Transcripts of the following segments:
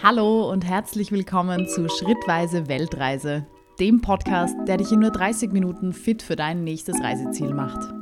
Hallo und herzlich willkommen zu Schrittweise Weltreise, dem Podcast, der dich in nur 30 Minuten fit für dein nächstes Reiseziel macht.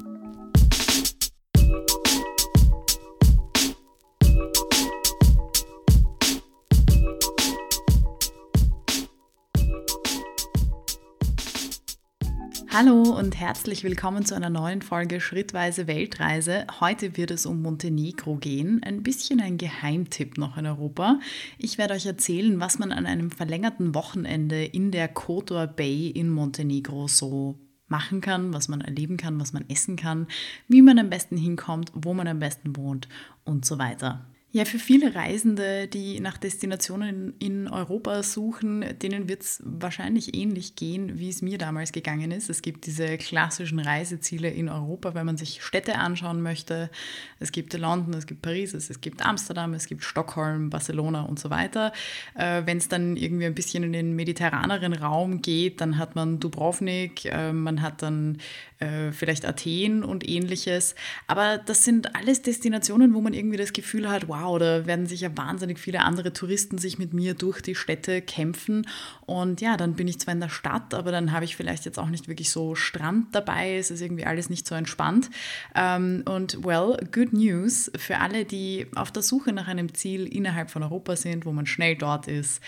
Hallo und herzlich willkommen zu einer neuen Folge Schrittweise Weltreise. Heute wird es um Montenegro gehen, ein bisschen ein Geheimtipp noch in Europa. Ich werde euch erzählen, was man an einem verlängerten Wochenende in der Kotor Bay in Montenegro so machen kann, was man erleben kann, was man essen kann, wie man am besten hinkommt, wo man am besten wohnt und so weiter. Ja, für viele Reisende, die nach Destinationen in Europa suchen, denen wird es wahrscheinlich ähnlich gehen, wie es mir damals gegangen ist. Es gibt diese klassischen Reiseziele in Europa, wenn man sich Städte anschauen möchte. Es gibt London, es gibt Paris, es gibt Amsterdam, es gibt Stockholm, Barcelona und so weiter. Äh, wenn es dann irgendwie ein bisschen in den mediterraneren Raum geht, dann hat man Dubrovnik, äh, man hat dann äh, vielleicht Athen und ähnliches. Aber das sind alles Destinationen, wo man irgendwie das Gefühl hat, wow, da werden sicher wahnsinnig viele andere Touristen sich mit mir durch die Städte kämpfen. Und ja, dann bin ich zwar in der Stadt, aber dann habe ich vielleicht jetzt auch nicht wirklich so Strand dabei. Es ist irgendwie alles nicht so entspannt. Ähm, und well, good news für alle, die auf der Suche nach einem Ziel innerhalb von Europa sind, wo man schnell dort ist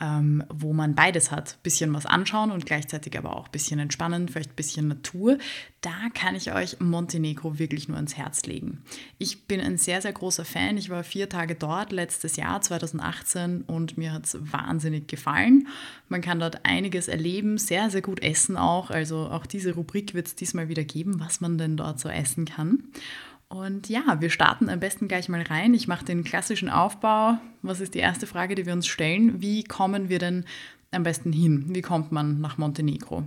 ähm, wo man beides hat. Bisschen was anschauen und gleichzeitig aber auch ein bisschen entspannen, vielleicht ein bisschen Natur. Da kann ich euch Montenegro wirklich nur ans Herz legen. Ich bin ein sehr, sehr großer Fan. Ich war vier Tage dort letztes Jahr, 2018, und mir hat es wahnsinnig gefallen. Man kann dort einiges erleben, sehr, sehr gut essen auch. Also auch diese Rubrik wird es diesmal wieder geben, was man denn dort so essen kann. Und ja, wir starten am besten gleich mal rein. Ich mache den klassischen Aufbau. Was ist die erste Frage, die wir uns stellen? Wie kommen wir denn am besten hin? Wie kommt man nach Montenegro?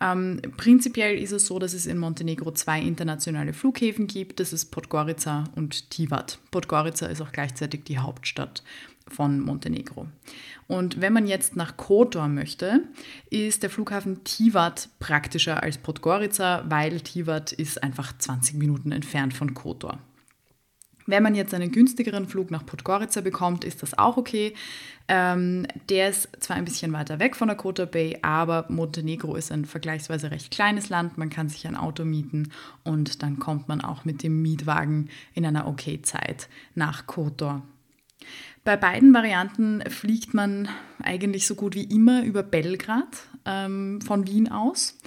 Ähm, prinzipiell ist es so, dass es in Montenegro zwei internationale Flughäfen gibt. Das ist Podgorica und Tivat. Podgorica ist auch gleichzeitig die Hauptstadt von Montenegro. Und wenn man jetzt nach Kotor möchte, ist der Flughafen Tivat praktischer als Podgorica, weil Tivat ist einfach 20 Minuten entfernt von Kotor. Wenn man jetzt einen günstigeren Flug nach Podgorica bekommt, ist das auch okay. Ähm, der ist zwar ein bisschen weiter weg von der Kotor Bay, aber Montenegro ist ein vergleichsweise recht kleines Land. Man kann sich ein Auto mieten und dann kommt man auch mit dem Mietwagen in einer okay Zeit nach Kotor. Bei beiden Varianten fliegt man eigentlich so gut wie immer über Belgrad ähm, von Wien aus.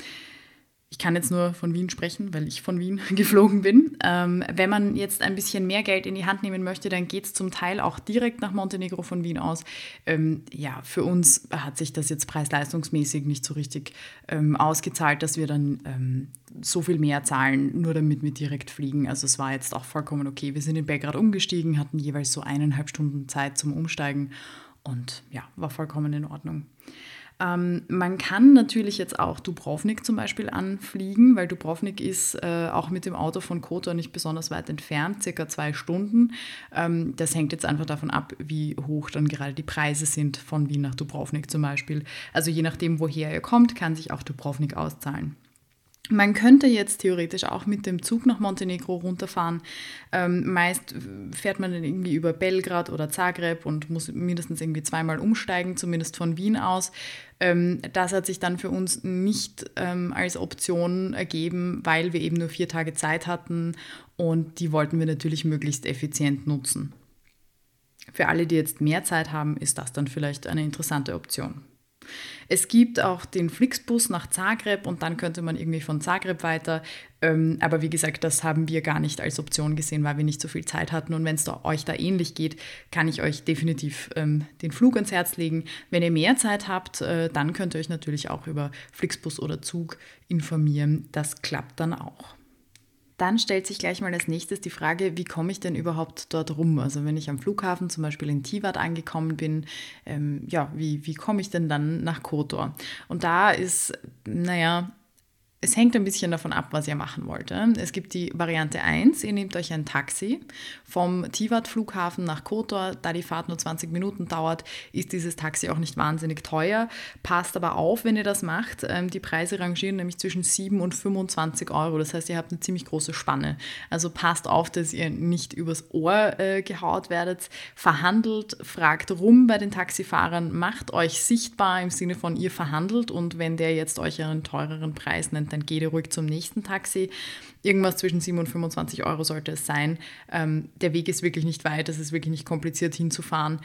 Ich kann jetzt nur von Wien sprechen, weil ich von Wien geflogen bin. Ähm, wenn man jetzt ein bisschen mehr Geld in die Hand nehmen möchte, dann geht es zum Teil auch direkt nach Montenegro von Wien aus. Ähm, ja, für uns hat sich das jetzt preis-leistungsmäßig nicht so richtig ähm, ausgezahlt, dass wir dann ähm, so viel mehr zahlen, nur damit wir direkt fliegen. Also es war jetzt auch vollkommen okay. Wir sind in Belgrad umgestiegen, hatten jeweils so eineinhalb Stunden Zeit zum Umsteigen und ja, war vollkommen in Ordnung. Ähm, man kann natürlich jetzt auch Dubrovnik zum Beispiel anfliegen, weil Dubrovnik ist äh, auch mit dem Auto von Kotor nicht besonders weit entfernt, circa zwei Stunden. Ähm, das hängt jetzt einfach davon ab, wie hoch dann gerade die Preise sind von Wien nach Dubrovnik zum Beispiel. Also je nachdem, woher ihr kommt, kann sich auch Dubrovnik auszahlen. Man könnte jetzt theoretisch auch mit dem Zug nach Montenegro runterfahren. Ähm, meist fährt man dann irgendwie über Belgrad oder Zagreb und muss mindestens irgendwie zweimal umsteigen, zumindest von Wien aus. Ähm, das hat sich dann für uns nicht ähm, als Option ergeben, weil wir eben nur vier Tage Zeit hatten und die wollten wir natürlich möglichst effizient nutzen. Für alle, die jetzt mehr Zeit haben, ist das dann vielleicht eine interessante Option. Es gibt auch den Flixbus nach Zagreb und dann könnte man irgendwie von Zagreb weiter. Ähm, aber wie gesagt, das haben wir gar nicht als Option gesehen, weil wir nicht so viel Zeit hatten. Und wenn es euch da ähnlich geht, kann ich euch definitiv ähm, den Flug ans Herz legen. Wenn ihr mehr Zeit habt, äh, dann könnt ihr euch natürlich auch über Flixbus oder Zug informieren. Das klappt dann auch. Dann stellt sich gleich mal als nächstes die Frage, wie komme ich denn überhaupt dort rum? Also wenn ich am Flughafen zum Beispiel in Tivat angekommen bin, ähm, ja, wie, wie komme ich denn dann nach Kotor? Und da ist, naja, es hängt ein bisschen davon ab, was ihr machen wollt. Es gibt die Variante 1, ihr nehmt euch ein Taxi vom Tivat-Flughafen nach Kotor. Da die Fahrt nur 20 Minuten dauert, ist dieses Taxi auch nicht wahnsinnig teuer. Passt aber auf, wenn ihr das macht. Ähm, die Preise rangieren nämlich zwischen 7 und 25 Euro. Das heißt, ihr habt eine ziemlich große Spanne. Also passt auf, dass ihr nicht übers Ohr äh, gehaut werdet. Verhandelt, fragt rum bei den Taxifahrern, macht euch sichtbar im Sinne von ihr verhandelt und wenn der jetzt euch einen teureren Preis nennt, dann geht ihr ruhig zum nächsten Taxi. Irgendwas zwischen 7 und 25 Euro sollte es sein. Ähm, der Weg ist wirklich nicht weit, es ist wirklich nicht kompliziert hinzufahren.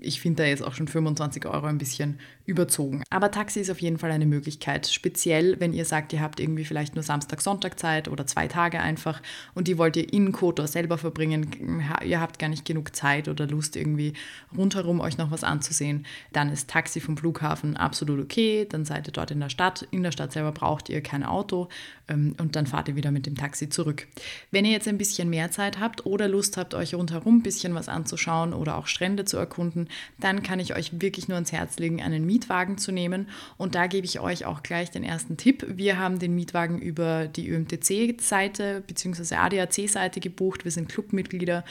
Ich finde da jetzt auch schon 25 Euro ein bisschen überzogen. Aber Taxi ist auf jeden Fall eine Möglichkeit, speziell wenn ihr sagt, ihr habt irgendwie vielleicht nur Samstag, Sonntag Zeit oder zwei Tage einfach und die wollt ihr in Kotor selber verbringen, ihr habt gar nicht genug Zeit oder Lust irgendwie rundherum euch noch was anzusehen, dann ist Taxi vom Flughafen absolut okay, dann seid ihr dort in der Stadt. In der Stadt selber braucht ihr kein Auto ähm, und dann fahrt ihr wieder mit dem Taxi zurück. Wenn ihr jetzt ein bisschen mehr Zeit habt oder Lust habt, euch rundherum ein bisschen was anzuschauen oder auch Strände zu erkunden, dann kann ich euch wirklich nur ans Herz legen, einen Mietwagen zu nehmen. Und da gebe ich euch auch gleich den ersten Tipp. Wir haben den Mietwagen über die ÖMTC-Seite bzw. ADAC-Seite gebucht. Wir sind Clubmitglieder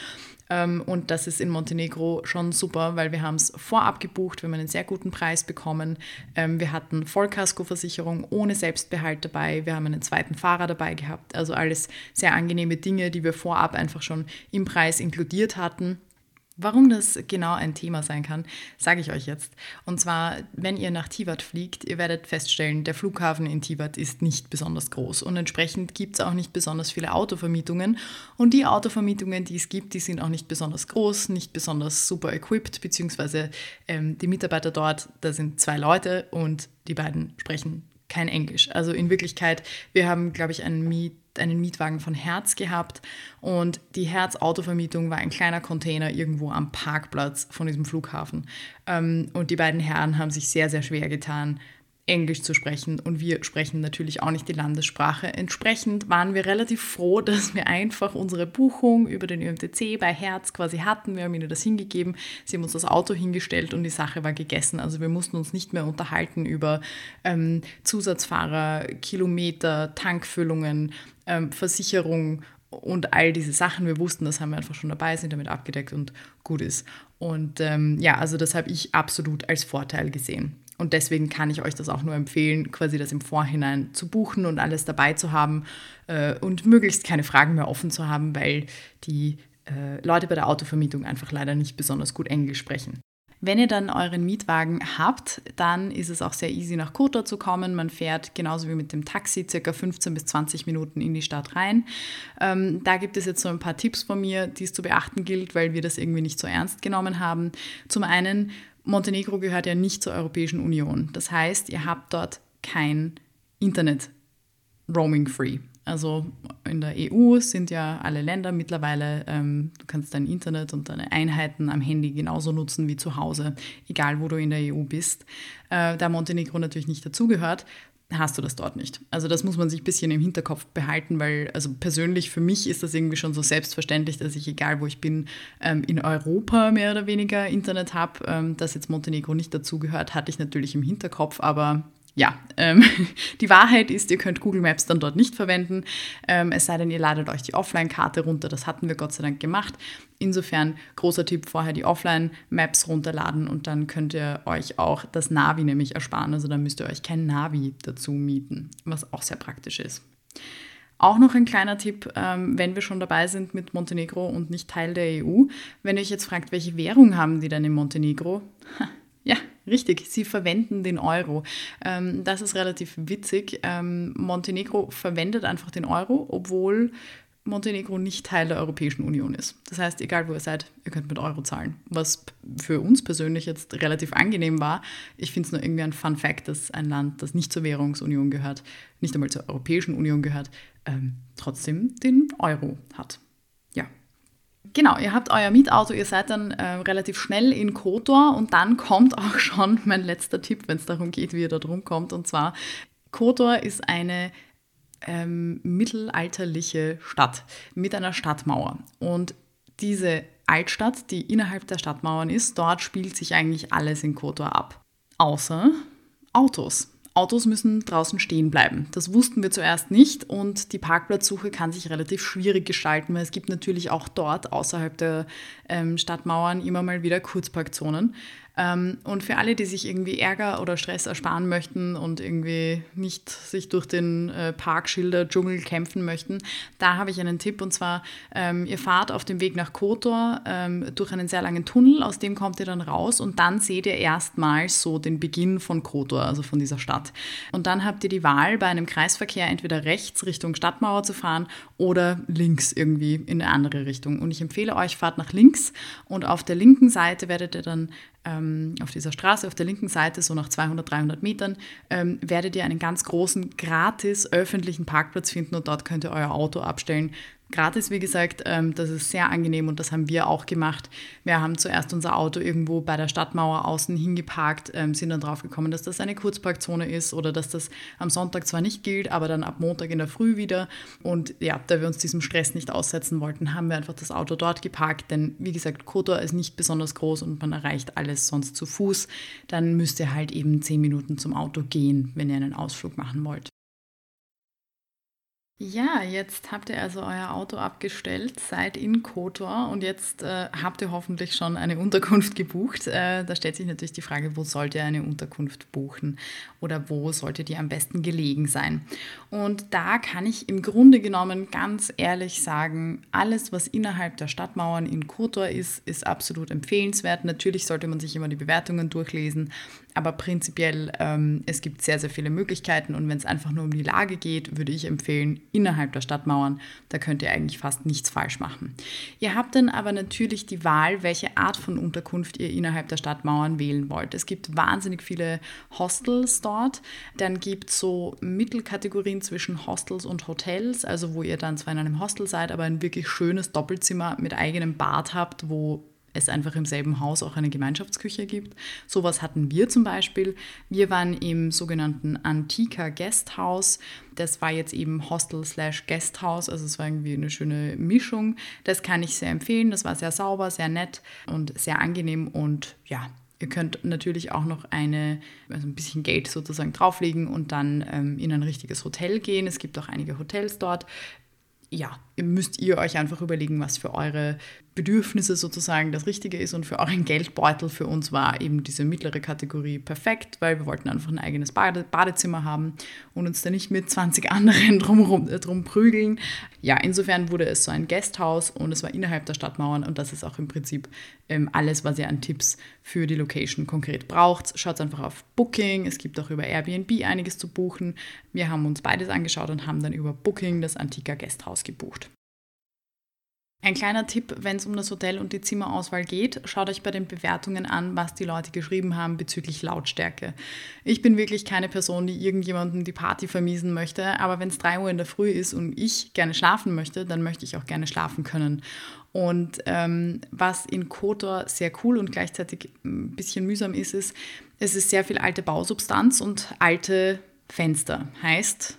und das ist in Montenegro schon super, weil wir haben es vorab gebucht, wir haben einen sehr guten Preis bekommen. Ähm, wir hatten Vollkaskoversicherung ohne Selbstbehalt dabei. Wir haben einen zweiten Fahrer dabei gehabt. Also alles sehr angenehme Dinge, die wir vorab einfach schon im Preis inkludiert hatten. Warum das genau ein Thema sein kann, sage ich euch jetzt. Und zwar, wenn ihr nach Tivat fliegt, ihr werdet feststellen, der Flughafen in Tivat ist nicht besonders groß und entsprechend gibt es auch nicht besonders viele Autovermietungen. Und die Autovermietungen, die es gibt, die sind auch nicht besonders groß, nicht besonders super equipped, beziehungsweise ähm, die Mitarbeiter dort, da sind zwei Leute und die beiden sprechen kein Englisch. Also in Wirklichkeit, wir haben, glaube ich, einen Miet einen Mietwagen von Herz gehabt und die Herz-Autovermietung war ein kleiner Container irgendwo am Parkplatz von diesem Flughafen. Ähm, und die beiden Herren haben sich sehr, sehr schwer getan, Englisch zu sprechen und wir sprechen natürlich auch nicht die Landessprache. Entsprechend waren wir relativ froh, dass wir einfach unsere Buchung über den ÖMTC bei Herz quasi hatten. Wir haben ihnen das hingegeben, sie haben uns das Auto hingestellt und die Sache war gegessen. Also wir mussten uns nicht mehr unterhalten über ähm, Zusatzfahrer, Kilometer, Tankfüllungen, ähm, Versicherung und all diese Sachen. Wir wussten, das haben wir einfach schon dabei, sind damit abgedeckt und gut ist. Und ähm, ja, also das habe ich absolut als Vorteil gesehen. Und deswegen kann ich euch das auch nur empfehlen, quasi das im Vorhinein zu buchen und alles dabei zu haben äh, und möglichst keine Fragen mehr offen zu haben, weil die äh, Leute bei der Autovermietung einfach leider nicht besonders gut Englisch sprechen. Wenn ihr dann euren Mietwagen habt, dann ist es auch sehr easy nach Kotor zu kommen. Man fährt genauso wie mit dem Taxi circa 15 bis 20 Minuten in die Stadt rein. Ähm, da gibt es jetzt so ein paar Tipps von mir, die es zu beachten gilt, weil wir das irgendwie nicht so ernst genommen haben. Zum einen Montenegro gehört ja nicht zur Europäischen Union. Das heißt, ihr habt dort kein Internet roaming free. Also in der EU sind ja alle Länder mittlerweile, ähm, du kannst dein Internet und deine Einheiten am Handy genauso nutzen wie zu Hause, egal wo du in der EU bist. Äh, da Montenegro natürlich nicht dazugehört, hast du das dort nicht. Also das muss man sich ein bisschen im Hinterkopf behalten, weil also persönlich für mich ist das irgendwie schon so selbstverständlich, dass ich, egal wo ich bin, ähm, in Europa mehr oder weniger Internet habe. Ähm, dass jetzt Montenegro nicht dazugehört, hatte ich natürlich im Hinterkopf, aber ja, ähm, die Wahrheit ist, ihr könnt Google Maps dann dort nicht verwenden, ähm, es sei denn, ihr ladet euch die Offline-Karte runter. Das hatten wir Gott sei Dank gemacht. Insofern großer Tipp, vorher die Offline-Maps runterladen und dann könnt ihr euch auch das Navi nämlich ersparen. Also dann müsst ihr euch kein Navi dazu mieten, was auch sehr praktisch ist. Auch noch ein kleiner Tipp, ähm, wenn wir schon dabei sind mit Montenegro und nicht Teil der EU. Wenn ihr euch jetzt fragt, welche Währung haben die denn in Montenegro? Richtig. Sie verwenden den Euro. Ähm, das ist relativ witzig. Ähm, Montenegro verwendet einfach den Euro, obwohl Montenegro nicht Teil der Europäischen Union ist. Das heißt, egal wo ihr seid, ihr könnt mit Euro zahlen. Was für uns persönlich jetzt relativ angenehm war. Ich finde es nur irgendwie ein Fun Fact, dass ein Land, das nicht zur Währungsunion gehört, nicht einmal zur Europäischen Union gehört, ähm, trotzdem den Euro hat. Genau, ihr habt euer Mietauto, ihr seid dann äh, relativ schnell in Kotor und dann kommt auch schon mein letzter Tipp, wenn es darum geht, wie ihr da drum kommt. Und zwar, Kotor ist eine ähm, mittelalterliche Stadt mit einer Stadtmauer. Und diese Altstadt, die innerhalb der Stadtmauern ist, dort spielt sich eigentlich alles in Kotor ab. Außer Autos. Autos müssen draußen stehen bleiben. Das wussten wir zuerst nicht und die Parkplatzsuche kann sich relativ schwierig gestalten, weil es gibt natürlich auch dort außerhalb der ähm, Stadtmauern immer mal wieder Kurzparkzonen. Ähm, und für alle, die sich irgendwie Ärger oder Stress ersparen möchten und irgendwie nicht sich durch den äh, Parkschilder-Dschungel kämpfen möchten, da habe ich einen Tipp und zwar, ähm, ihr fahrt auf dem Weg nach Kotor ähm, durch einen sehr langen Tunnel, aus dem kommt ihr dann raus und dann seht ihr erstmals so den Beginn von Kotor, also von dieser Stadt. Und dann habt ihr die Wahl, bei einem Kreisverkehr entweder rechts Richtung Stadtmauer zu fahren oder links irgendwie in eine andere Richtung. Und ich empfehle euch, fahrt nach links und auf der linken Seite werdet ihr dann auf dieser Straße auf der linken Seite, so nach 200, 300 Metern, ähm, werdet ihr einen ganz großen, gratis öffentlichen Parkplatz finden und dort könnt ihr euer Auto abstellen gratis, wie gesagt. Ähm, das ist sehr angenehm und das haben wir auch gemacht. Wir haben zuerst unser Auto irgendwo bei der Stadtmauer außen hingeparkt, ähm, sind dann drauf gekommen, dass das eine Kurzparkzone ist oder dass das am Sonntag zwar nicht gilt, aber dann ab Montag in der Früh wieder. Und ja, da wir uns diesem Stress nicht aussetzen wollten, haben wir einfach das Auto dort geparkt, denn wie gesagt, Kotor ist nicht besonders groß und man erreicht alles sonst zu Fuß. Dann müsst ihr halt eben zehn Minuten zum Auto gehen, wenn ihr einen Ausflug machen wollt. Ja, jetzt habt ihr also euer Auto abgestellt, seid in Kotor und jetzt äh, habt ihr hoffentlich schon eine Unterkunft gebucht. Äh, da stellt sich natürlich die Frage, wo sollt ihr eine Unterkunft buchen oder wo sollte die am besten gelegen sein? Und da kann ich im Grunde genommen ganz ehrlich sagen, alles, was innerhalb der Stadtmauern in Kotor ist, ist absolut empfehlenswert. Natürlich sollte man sich immer die Bewertungen durchlesen, aber prinzipiell, ähm, es gibt sehr, sehr viele Möglichkeiten und wenn es einfach nur um die Lage geht, würde ich empfehlen, innerhalb der Stadtmauern, da könnt ihr eigentlich fast nichts falsch machen. Ihr habt dann aber natürlich die Wahl, welche Art von Unterkunft ihr innerhalb der Stadtmauern wählen wollt. Es gibt wahnsinnig viele Hostels dort, dann gibt es so Mittelkategorien zwischen Hostels und Hotels, also wo ihr dann zwar in einem Hostel seid, aber ein wirklich schönes Doppelzimmer mit eigenem Bad habt, wo es einfach im selben Haus auch eine Gemeinschaftsküche gibt. Sowas hatten wir zum Beispiel. Wir waren im sogenannten Antika Guesthouse. Das war jetzt eben Hostel slash Guesthouse, also es war irgendwie eine schöne Mischung. Das kann ich sehr empfehlen. Das war sehr sauber, sehr nett und sehr angenehm und ja, Ihr könnt natürlich auch noch eine, also ein bisschen Geld sozusagen drauflegen und dann ähm, in ein richtiges Hotel gehen. Es gibt auch einige Hotels dort. Ja, müsst ihr euch einfach überlegen, was für eure Bedürfnisse sozusagen das Richtige ist und für euren Geldbeutel für uns war eben diese mittlere Kategorie perfekt, weil wir wollten einfach ein eigenes Bade Badezimmer haben und uns da nicht mit 20 anderen drum, äh, drum prügeln. Ja, insofern wurde es so ein Guesthouse und es war innerhalb der Stadtmauern und das ist auch im Prinzip ähm, alles, was ihr an Tipps für die Location konkret braucht. Schaut einfach auf Booking, es gibt auch über Airbnb einiges zu buchen. Wir haben uns beides angeschaut und haben dann über Booking das Antika Guesthouse gebucht. Ein kleiner Tipp, wenn es um das Hotel und die Zimmerauswahl geht, schaut euch bei den Bewertungen an, was die Leute geschrieben haben bezüglich Lautstärke. Ich bin wirklich keine Person, die irgendjemandem die Party vermiesen möchte, aber wenn es 3 Uhr in der Früh ist und ich gerne schlafen möchte, dann möchte ich auch gerne schlafen können. Und ähm, was in Kotor sehr cool und gleichzeitig ein bisschen mühsam ist, ist, es ist sehr viel alte Bausubstanz und alte Fenster. Heißt,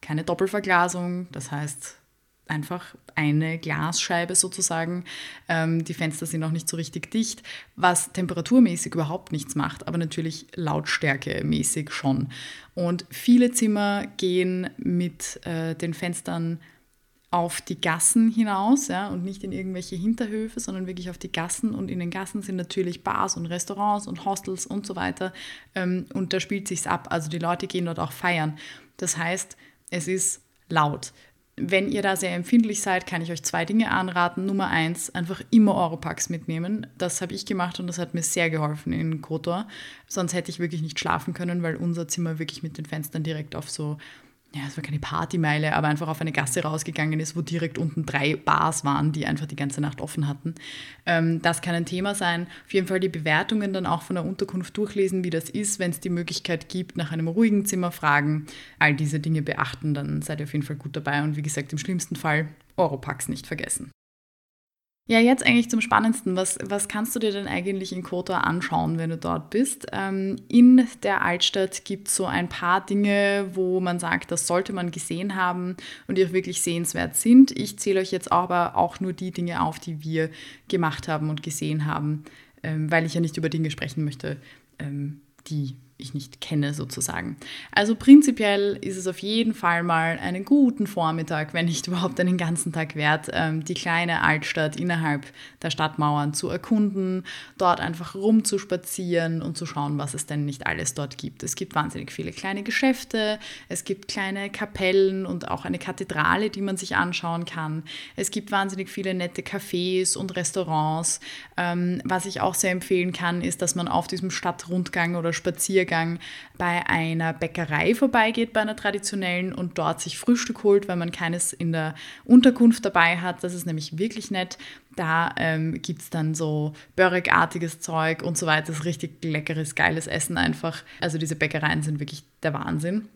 keine Doppelverglasung, das heißt einfach eine Glasscheibe sozusagen. Ähm, die Fenster sind auch nicht so richtig dicht, was temperaturmäßig überhaupt nichts macht, aber natürlich lautstärkemäßig schon. Und viele Zimmer gehen mit äh, den Fenstern auf die Gassen hinaus ja, und nicht in irgendwelche Hinterhöfe, sondern wirklich auf die Gassen. Und in den Gassen sind natürlich Bars und Restaurants und Hostels und so weiter. Ähm, und da spielt sich's ab. Also die Leute gehen dort auch feiern. Das heißt, es ist laut. Wenn ihr da sehr empfindlich seid, kann ich euch zwei Dinge anraten. Nummer eins, einfach immer Europax mitnehmen. Das habe ich gemacht und das hat mir sehr geholfen in Kotor. Sonst hätte ich wirklich nicht schlafen können, weil unser Zimmer wirklich mit den Fenstern direkt auf so ja, es war keine Partymeile, aber einfach auf eine Gasse rausgegangen ist, wo direkt unten drei Bars waren, die einfach die ganze Nacht offen hatten. Ähm, das kann ein Thema sein. Auf jeden Fall die Bewertungen dann auch von der Unterkunft durchlesen, wie das ist, wenn es die Möglichkeit gibt, nach einem ruhigen Zimmer fragen. All diese Dinge beachten, dann seid ihr auf jeden Fall gut dabei. Und wie gesagt, im schlimmsten Fall Europax nicht vergessen. Ja, jetzt eigentlich zum Spannendsten. Was, was kannst du dir denn eigentlich in Kota anschauen, wenn du dort bist? Ähm, in der Altstadt gibt es so ein paar Dinge, wo man sagt, das sollte man gesehen haben und die auch wirklich sehenswert sind. Ich zähle euch jetzt aber auch nur die Dinge auf, die wir gemacht haben und gesehen haben, ähm, weil ich ja nicht über Dinge sprechen möchte, ähm, die ich nicht kenne sozusagen. Also prinzipiell ist es auf jeden Fall mal einen guten Vormittag, wenn nicht überhaupt einen ganzen Tag wert, ähm, die kleine Altstadt innerhalb der Stadtmauern zu erkunden, dort einfach rumzuspazieren und zu schauen, was es denn nicht alles dort gibt. Es gibt wahnsinnig viele kleine Geschäfte, es gibt kleine Kapellen und auch eine Kathedrale, die man sich anschauen kann. Es gibt wahnsinnig viele nette Cafés und Restaurants. Ähm, was ich auch sehr empfehlen kann, ist, dass man auf diesem Stadtrundgang oder Spaziergang bei einer Bäckerei vorbeigeht, bei einer traditionellen und dort sich Frühstück holt, weil man keines in der Unterkunft dabei hat. Das ist nämlich wirklich nett. Da ähm, gibt es dann so Börregartiges Zeug und so weiter. Das ist richtig leckeres, geiles Essen einfach. Also diese Bäckereien sind wirklich der Wahnsinn.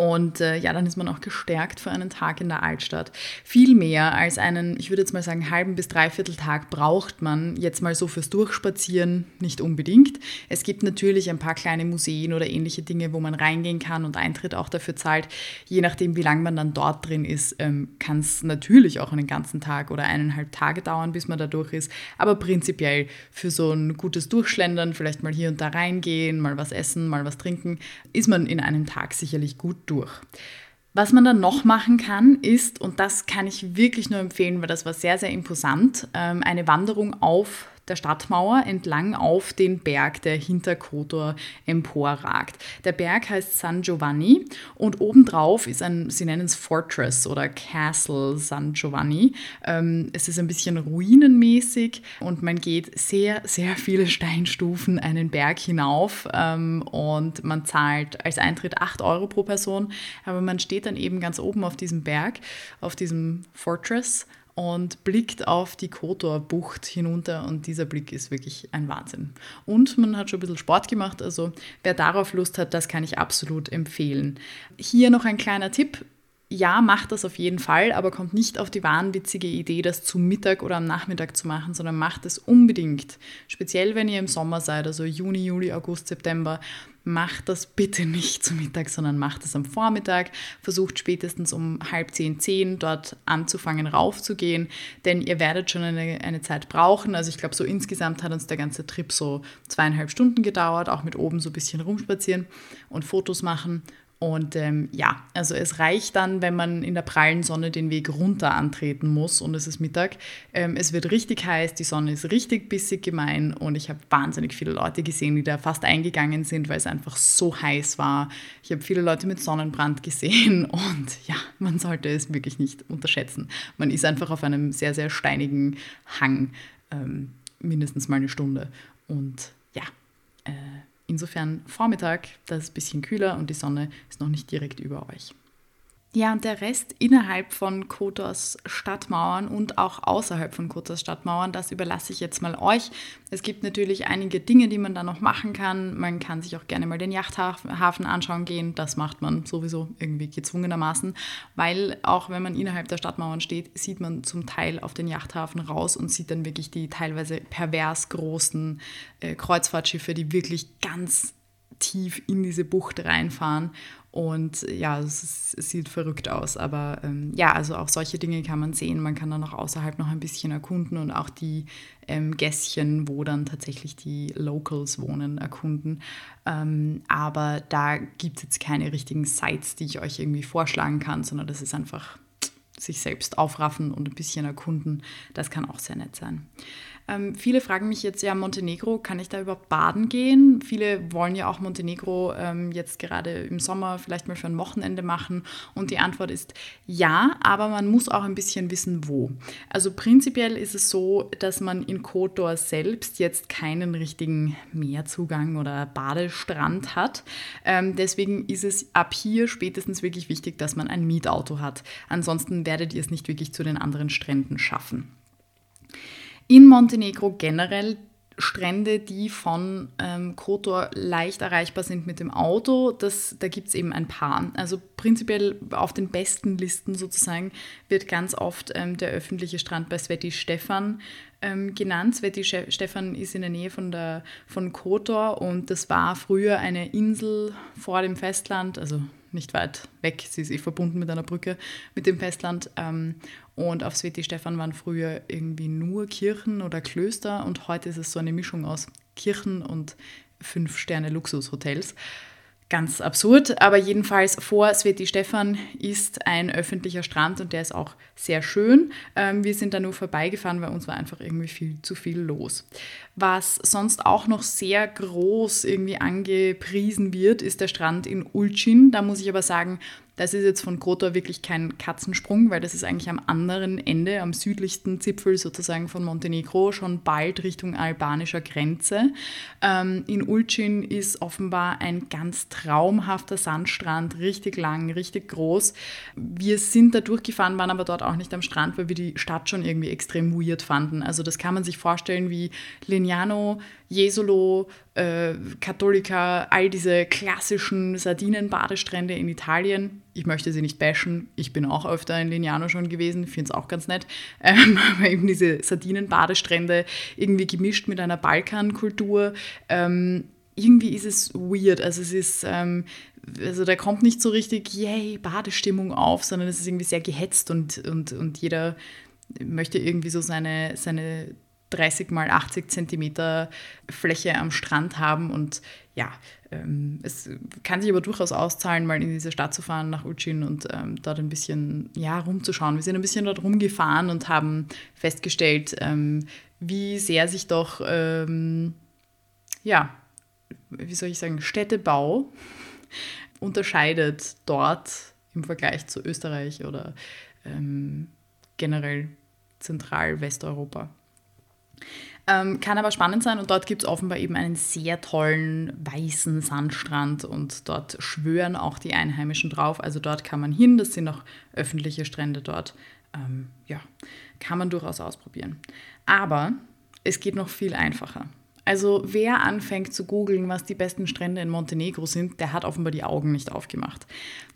Und äh, ja, dann ist man auch gestärkt für einen Tag in der Altstadt. Viel mehr als einen, ich würde jetzt mal sagen, halben bis dreiviertel Tag braucht man jetzt mal so fürs Durchspazieren nicht unbedingt. Es gibt natürlich ein paar kleine Museen oder ähnliche Dinge, wo man reingehen kann und Eintritt auch dafür zahlt. Je nachdem, wie lange man dann dort drin ist, ähm, kann es natürlich auch einen ganzen Tag oder eineinhalb Tage dauern, bis man da durch ist. Aber prinzipiell für so ein gutes Durchschlendern, vielleicht mal hier und da reingehen, mal was essen, mal was trinken, ist man in einem Tag sicherlich gut durch. Was man dann noch machen kann, ist, und das kann ich wirklich nur empfehlen, weil das war sehr, sehr imposant, ähm, eine Wanderung auf der Stadtmauer entlang auf den Berg, der hinter Kotor emporragt. Der Berg heißt San Giovanni und obendrauf ist ein, sie nennen es Fortress oder Castle San Giovanni. Ähm, es ist ein bisschen ruinenmäßig und man geht sehr, sehr viele Steinstufen einen Berg hinauf ähm, und man zahlt als Eintritt 8 Euro pro Person, aber man steht dann eben ganz oben auf diesem Berg, auf diesem Fortress und blickt auf die Kotor-Bucht hinunter und dieser Blick ist wirklich ein Wahnsinn. Und man hat schon ein bisschen Sport gemacht, also wer darauf Lust hat, das kann ich absolut empfehlen. Hier noch ein kleiner Tipp. Ja, macht das auf jeden Fall, aber kommt nicht auf die wahnwitzige Idee, das zu Mittag oder am Nachmittag zu machen, sondern macht es unbedingt. Speziell wenn ihr im Sommer seid, also Juni, Juli, August, September, macht das bitte nicht zu Mittag, sondern macht es am Vormittag. Versucht spätestens um halb zehn, zehn dort anzufangen raufzugehen, denn ihr werdet schon eine, eine Zeit brauchen. Also ich glaube, so insgesamt hat uns der ganze Trip so zweieinhalb Stunden gedauert, auch mit oben so ein bisschen rumspazieren und Fotos machen. Und ähm, ja, also es reicht dann, wenn man in der prallen Sonne den Weg runter antreten muss und es ist Mittag. Ähm, es wird richtig heiß, die Sonne ist richtig bissig gemein und ich habe wahnsinnig viele Leute gesehen, die da fast eingegangen sind, weil es einfach so heiß war. Ich habe viele Leute mit Sonnenbrand gesehen und ja, man sollte es wirklich nicht unterschätzen. Man ist einfach auf einem sehr, sehr steinigen Hang, ähm, mindestens mal eine Stunde. Und ja, Insofern Vormittag, das ist ein bisschen kühler und die Sonne ist noch nicht direkt über euch. Ja, und der Rest innerhalb von Kotos Stadtmauern und auch außerhalb von Kotos Stadtmauern, das überlasse ich jetzt mal euch. Es gibt natürlich einige Dinge, die man da noch machen kann. Man kann sich auch gerne mal den Yachthafen anschauen gehen. Das macht man sowieso irgendwie gezwungenermaßen, weil auch wenn man innerhalb der Stadtmauern steht, sieht man zum Teil auf den Yachthafen raus und sieht dann wirklich die teilweise pervers großen äh, Kreuzfahrtschiffe, die wirklich ganz tief in diese Bucht reinfahren und ja, es, es sieht verrückt aus. Aber ähm, ja, also auch solche Dinge kann man sehen. Man kann dann auch außerhalb noch ein bisschen erkunden und auch die ähm, Gässchen, wo dann tatsächlich die Locals wohnen, erkunden. Ähm, aber da gibt es jetzt keine richtigen Sites, die ich euch irgendwie vorschlagen kann, sondern das ist einfach sich selbst aufraffen und ein bisschen erkunden. Das kann auch sehr nett sein. Ähm, viele fragen mich jetzt, ja, Montenegro, kann ich da überhaupt baden gehen? Viele wollen ja auch Montenegro ähm, jetzt gerade im Sommer vielleicht mal für ein Wochenende machen. Und die Antwort ist ja, aber man muss auch ein bisschen wissen, wo. Also prinzipiell ist es so, dass man in Kotor selbst jetzt keinen richtigen Meerzugang oder Badestrand hat. Ähm, deswegen ist es ab hier spätestens wirklich wichtig, dass man ein Mietauto hat. Ansonsten werdet ihr es nicht wirklich zu den anderen Stränden schaffen. In Montenegro generell Strände, die von ähm, Kotor leicht erreichbar sind mit dem Auto, das, da gibt es eben ein paar. Also prinzipiell auf den besten Listen sozusagen wird ganz oft ähm, der öffentliche Strand bei Sveti Stefan ähm, genannt. Sveti Stefan ist in der Nähe von, der, von Kotor und das war früher eine Insel vor dem Festland, also nicht weit weg. Sie ist eh verbunden mit einer Brücke mit dem Festland. Ähm, und auf Sveti Stefan waren früher irgendwie nur Kirchen oder Klöster und heute ist es so eine Mischung aus Kirchen und Fünf-Sterne-Luxushotels. Ganz absurd, aber jedenfalls vor Sveti Stefan ist ein öffentlicher Strand und der ist auch sehr schön. Ähm, wir sind da nur vorbeigefahren, weil uns war einfach irgendwie viel zu viel los. Was sonst auch noch sehr groß irgendwie angepriesen wird, ist der Strand in Ulcin. Da muss ich aber sagen, das ist jetzt von Kotor wirklich kein Katzensprung, weil das ist eigentlich am anderen Ende, am südlichsten Zipfel sozusagen von Montenegro, schon bald Richtung albanischer Grenze. Ähm, in Ulcin ist offenbar ein ganz traumhafter Sandstrand, richtig lang, richtig groß. Wir sind da durchgefahren, waren aber dort auch nicht am Strand, weil wir die Stadt schon irgendwie extrem weird fanden. Also das kann man sich vorstellen wie Lignano, Jesolo, äh, Cattolica, all diese klassischen Sardinenbadestrände in Italien. Ich möchte sie nicht bashen, ich bin auch öfter in Lignano schon gewesen, finde es auch ganz nett. Ähm, aber eben diese Sardinenbadestrände irgendwie gemischt mit einer Balkankultur. Ähm, irgendwie ist es weird. Also es ist, ähm, also da kommt nicht so richtig, yay, Badestimmung auf, sondern es ist irgendwie sehr gehetzt und, und, und jeder möchte irgendwie so seine, seine 30 mal 80 Zentimeter Fläche am Strand haben und ja, ähm, es kann sich aber durchaus auszahlen, mal in diese Stadt zu fahren, nach Uchin und ähm, dort ein bisschen ja, rumzuschauen. Wir sind ein bisschen dort rumgefahren und haben festgestellt, ähm, wie sehr sich doch, ähm, ja, wie soll ich sagen, Städtebau unterscheidet dort im Vergleich zu Österreich oder ähm, generell Zentral-Westeuropa. Ähm, kann aber spannend sein und dort gibt es offenbar eben einen sehr tollen weißen Sandstrand und dort schwören auch die Einheimischen drauf. Also dort kann man hin, das sind auch öffentliche Strände dort. Ähm, ja, kann man durchaus ausprobieren. Aber es geht noch viel einfacher. Also wer anfängt zu googeln, was die besten Strände in Montenegro sind, der hat offenbar die Augen nicht aufgemacht.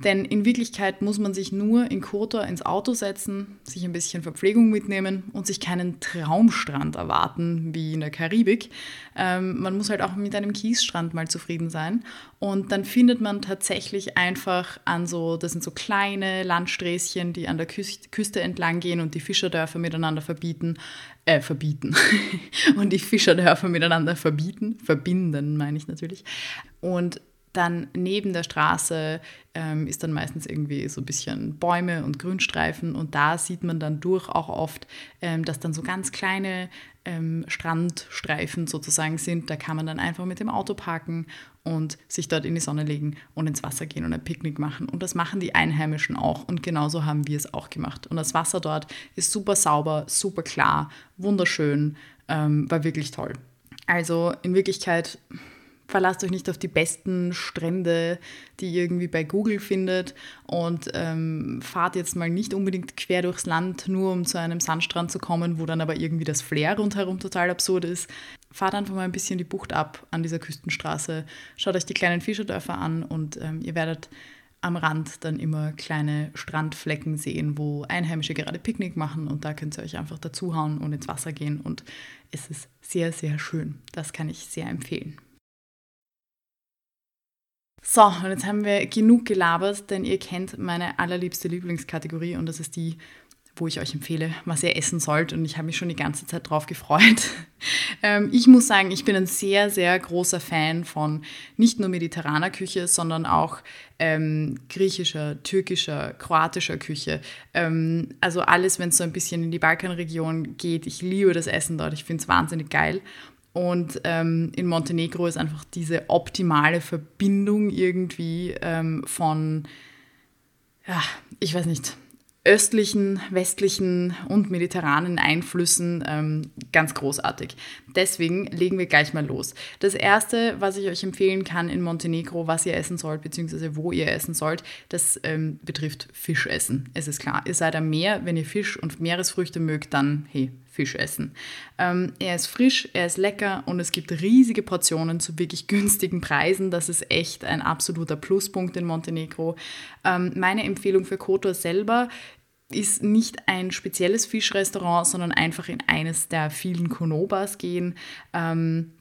Denn in Wirklichkeit muss man sich nur in Kotor ins Auto setzen, sich ein bisschen Verpflegung mitnehmen und sich keinen Traumstrand erwarten wie in der Karibik. Ähm, man muss halt auch mit einem Kiesstrand mal zufrieden sein. Und dann findet man tatsächlich einfach an so, das sind so kleine Landsträßchen, die an der Küste entlang gehen und die Fischerdörfer miteinander verbieten, äh, verbieten. und die Fischerdörfer miteinander verbieten, verbinden, meine ich natürlich. Und dann neben der Straße ähm, ist dann meistens irgendwie so ein bisschen Bäume und Grünstreifen und da sieht man dann durch auch oft, ähm, dass dann so ganz kleine ähm, Strandstreifen sozusagen sind. Da kann man dann einfach mit dem Auto parken und sich dort in die Sonne legen und ins Wasser gehen und ein Picknick machen. Und das machen die Einheimischen auch und genauso haben wir es auch gemacht. Und das Wasser dort ist super sauber, super klar, wunderschön, ähm, war wirklich toll. Also in Wirklichkeit verlasst euch nicht auf die besten Strände, die ihr irgendwie bei Google findet und ähm, fahrt jetzt mal nicht unbedingt quer durchs Land, nur um zu einem Sandstrand zu kommen, wo dann aber irgendwie das Flair rundherum total absurd ist. Fahrt einfach mal ein bisschen die Bucht ab an dieser Küstenstraße, schaut euch die kleinen Fischerdörfer an und ähm, ihr werdet am Rand dann immer kleine Strandflecken sehen, wo Einheimische gerade Picknick machen und da könnt ihr euch einfach dazuhauen und ins Wasser gehen und es ist sehr, sehr schön. Das kann ich sehr empfehlen. So, und jetzt haben wir genug gelabert, denn ihr kennt meine allerliebste Lieblingskategorie und das ist die, wo ich euch empfehle, was ihr essen sollt. Und ich habe mich schon die ganze Zeit drauf gefreut. ähm, ich muss sagen, ich bin ein sehr, sehr großer Fan von nicht nur mediterraner Küche, sondern auch ähm, griechischer, türkischer, kroatischer Küche. Ähm, also alles, wenn es so ein bisschen in die Balkanregion geht. Ich liebe das Essen dort. Ich finde es wahnsinnig geil. Und ähm, in Montenegro ist einfach diese optimale Verbindung irgendwie ähm, von, ja, ich weiß nicht, östlichen, westlichen und mediterranen Einflüssen ähm, ganz großartig. Deswegen legen wir gleich mal los. Das erste, was ich euch empfehlen kann in Montenegro, was ihr essen sollt, beziehungsweise wo ihr essen sollt, das ähm, betrifft Fischessen. Es ist klar, ihr seid am Meer, wenn ihr Fisch und Meeresfrüchte mögt, dann hey, Fisch essen. Ähm, er ist frisch, er ist lecker und es gibt riesige Portionen zu wirklich günstigen Preisen. Das ist echt ein absoluter Pluspunkt in Montenegro. Ähm, meine Empfehlung für Kotor selber ist nicht ein spezielles Fischrestaurant, sondern einfach in eines der vielen Konobas gehen. Ähm,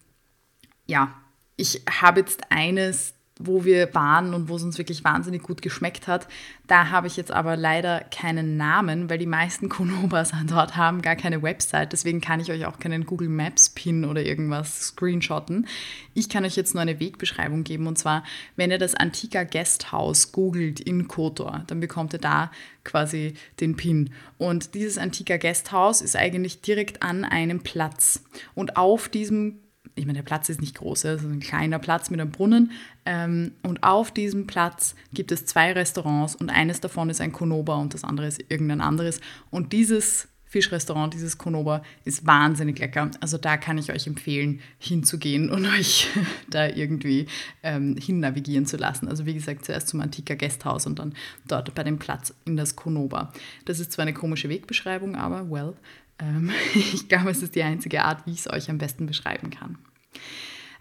ja, ich habe jetzt eines wo wir waren und wo es uns wirklich wahnsinnig gut geschmeckt hat. Da habe ich jetzt aber leider keinen Namen, weil die meisten Konobas dort haben gar keine Website. Deswegen kann ich euch auch keinen Google Maps Pin oder irgendwas screenshotten. Ich kann euch jetzt nur eine Wegbeschreibung geben und zwar, wenn ihr das Antika Guesthouse googelt in Kotor, dann bekommt ihr da quasi den Pin. Und dieses Antika Guesthouse ist eigentlich direkt an einem Platz. Und auf diesem ich meine, der Platz ist nicht groß, es ist ein kleiner Platz mit einem Brunnen. Ähm, und auf diesem Platz gibt es zwei Restaurants und eines davon ist ein Konoba und das andere ist irgendein anderes. Und dieses Fischrestaurant, dieses Konoba, ist wahnsinnig lecker. Also da kann ich euch empfehlen, hinzugehen und euch da irgendwie ähm, hin navigieren zu lassen. Also wie gesagt, zuerst zum Antika Gasthaus und dann dort bei dem Platz in das Konoba. Das ist zwar eine komische Wegbeschreibung, aber well, ich glaube, es ist die einzige Art, wie ich es euch am besten beschreiben kann.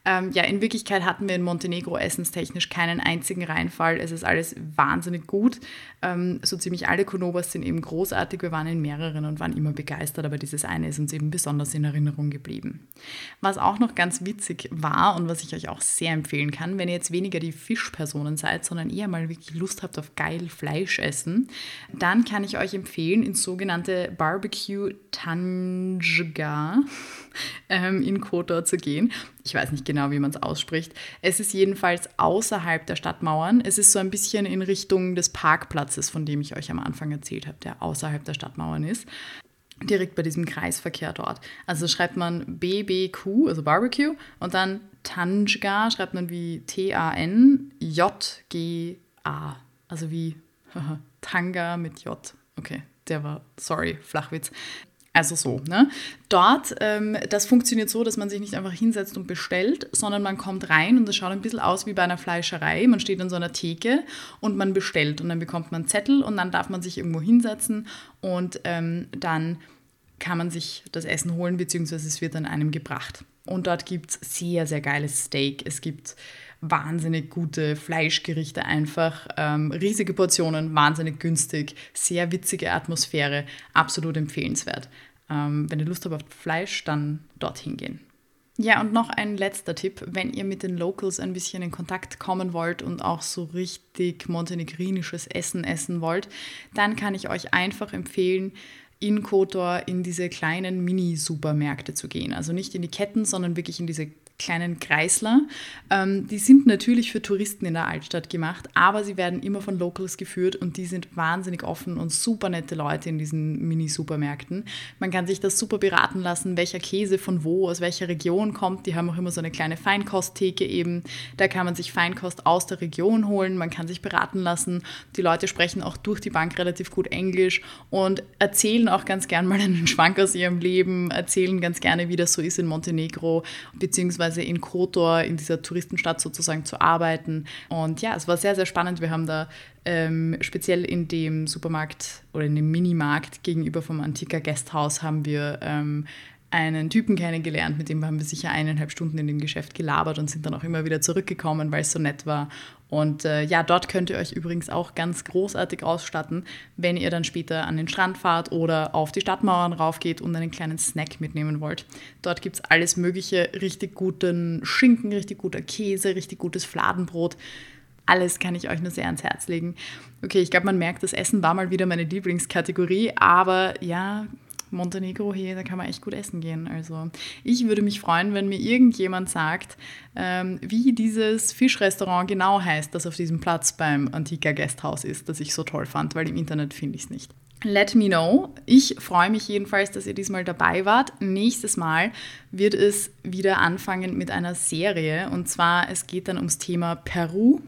Ähm, ja, in Wirklichkeit hatten wir in Montenegro essenstechnisch keinen einzigen Reinfall. Es ist alles wahnsinnig gut. Ähm, so ziemlich alle Konobas sind eben großartig. Wir waren in mehreren und waren immer begeistert, aber dieses eine ist uns eben besonders in Erinnerung geblieben. Was auch noch ganz witzig war und was ich euch auch sehr empfehlen kann, wenn ihr jetzt weniger die Fischpersonen seid, sondern eher mal wirklich Lust habt auf geil Fleisch essen, dann kann ich euch empfehlen, ins sogenannte Barbecue Tanjga ähm, in Kotor zu gehen. Ich weiß nicht genau, wie man es ausspricht. Es ist jedenfalls außerhalb der Stadtmauern. Es ist so ein bisschen in Richtung des Parkplatzes, von dem ich euch am Anfang erzählt habe, der außerhalb der Stadtmauern ist direkt bei diesem Kreisverkehr dort. Also schreibt man BBQ, also Barbecue, und dann Tanjga schreibt man wie T-A-N-J-G-A. Also wie Tanga mit J. Okay, der war, sorry, Flachwitz. Also so, ne? Dort, ähm, das funktioniert so, dass man sich nicht einfach hinsetzt und bestellt, sondern man kommt rein und das schaut ein bisschen aus wie bei einer Fleischerei. Man steht an so einer Theke und man bestellt und dann bekommt man einen Zettel und dann darf man sich irgendwo hinsetzen und ähm, dann kann man sich das Essen holen, beziehungsweise es wird an einem gebracht. Und dort gibt es sehr, sehr geiles Steak. Es gibt wahnsinnig gute Fleischgerichte einfach, ähm, riesige Portionen, wahnsinnig günstig, sehr witzige Atmosphäre, absolut empfehlenswert. Ähm, wenn ihr Lust habt auf Fleisch, dann dorthin gehen. Ja, und noch ein letzter Tipp, wenn ihr mit den Locals ein bisschen in Kontakt kommen wollt und auch so richtig montenegrinisches Essen essen wollt, dann kann ich euch einfach empfehlen, in Kotor in diese kleinen Mini-Supermärkte zu gehen. Also nicht in die Ketten, sondern wirklich in diese kleinen Kreisler. Ähm, die sind natürlich für Touristen in der Altstadt gemacht, aber sie werden immer von Locals geführt und die sind wahnsinnig offen und super nette Leute in diesen Mini-Supermärkten. Man kann sich das super beraten lassen, welcher Käse von wo, aus welcher Region kommt. Die haben auch immer so eine kleine Feinkosttheke eben. Da kann man sich Feinkost aus der Region holen, man kann sich beraten lassen. Die Leute sprechen auch durch die Bank relativ gut Englisch und erzählen auch ganz gern mal einen Schwank aus ihrem Leben, erzählen ganz gerne, wie das so ist in Montenegro, beziehungsweise beziehungsweise in Kotor, in dieser Touristenstadt sozusagen zu arbeiten. Und ja, es war sehr, sehr spannend. Wir haben da ähm, speziell in dem Supermarkt oder in dem Minimarkt gegenüber vom Antika Guesthouse haben wir ähm, einen Typen kennengelernt, mit dem haben wir sicher eineinhalb Stunden in dem Geschäft gelabert und sind dann auch immer wieder zurückgekommen, weil es so nett war. Und äh, ja, dort könnt ihr euch übrigens auch ganz großartig ausstatten, wenn ihr dann später an den Strand fahrt oder auf die Stadtmauern raufgeht und einen kleinen Snack mitnehmen wollt. Dort gibt es alles Mögliche, richtig guten Schinken, richtig guter Käse, richtig gutes Fladenbrot. Alles kann ich euch nur sehr ans Herz legen. Okay, ich glaube, man merkt, das Essen war mal wieder meine Lieblingskategorie, aber ja, Montenegro, hey, da kann man echt gut essen gehen. Also ich würde mich freuen, wenn mir irgendjemand sagt, ähm, wie dieses Fischrestaurant genau heißt, das auf diesem Platz beim Antika Gasthaus ist, das ich so toll fand, weil im Internet finde ich es nicht. Let me know. Ich freue mich jedenfalls, dass ihr diesmal dabei wart. Nächstes Mal wird es wieder anfangen mit einer Serie. Und zwar, es geht dann ums Thema Peru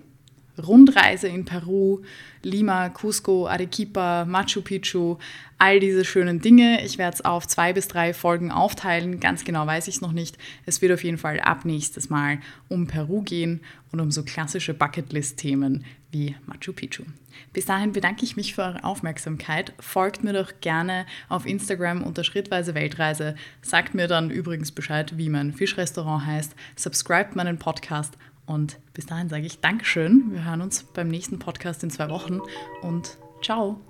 Rundreise in Peru, Lima, Cusco, Arequipa, Machu Picchu, all diese schönen Dinge. Ich werde es auf zwei bis drei Folgen aufteilen. Ganz genau weiß ich es noch nicht. Es wird auf jeden Fall ab nächstes Mal um Peru gehen und um so klassische Bucketlist-Themen wie Machu Picchu. Bis dahin bedanke ich mich für eure Aufmerksamkeit. Folgt mir doch gerne auf Instagram unter Schrittweise Weltreise. Sagt mir dann übrigens Bescheid, wie mein Fischrestaurant heißt. Subscribt meinen Podcast und bis dahin sage ich Dankeschön. Wir hören uns beim nächsten Podcast in zwei Wochen und ciao.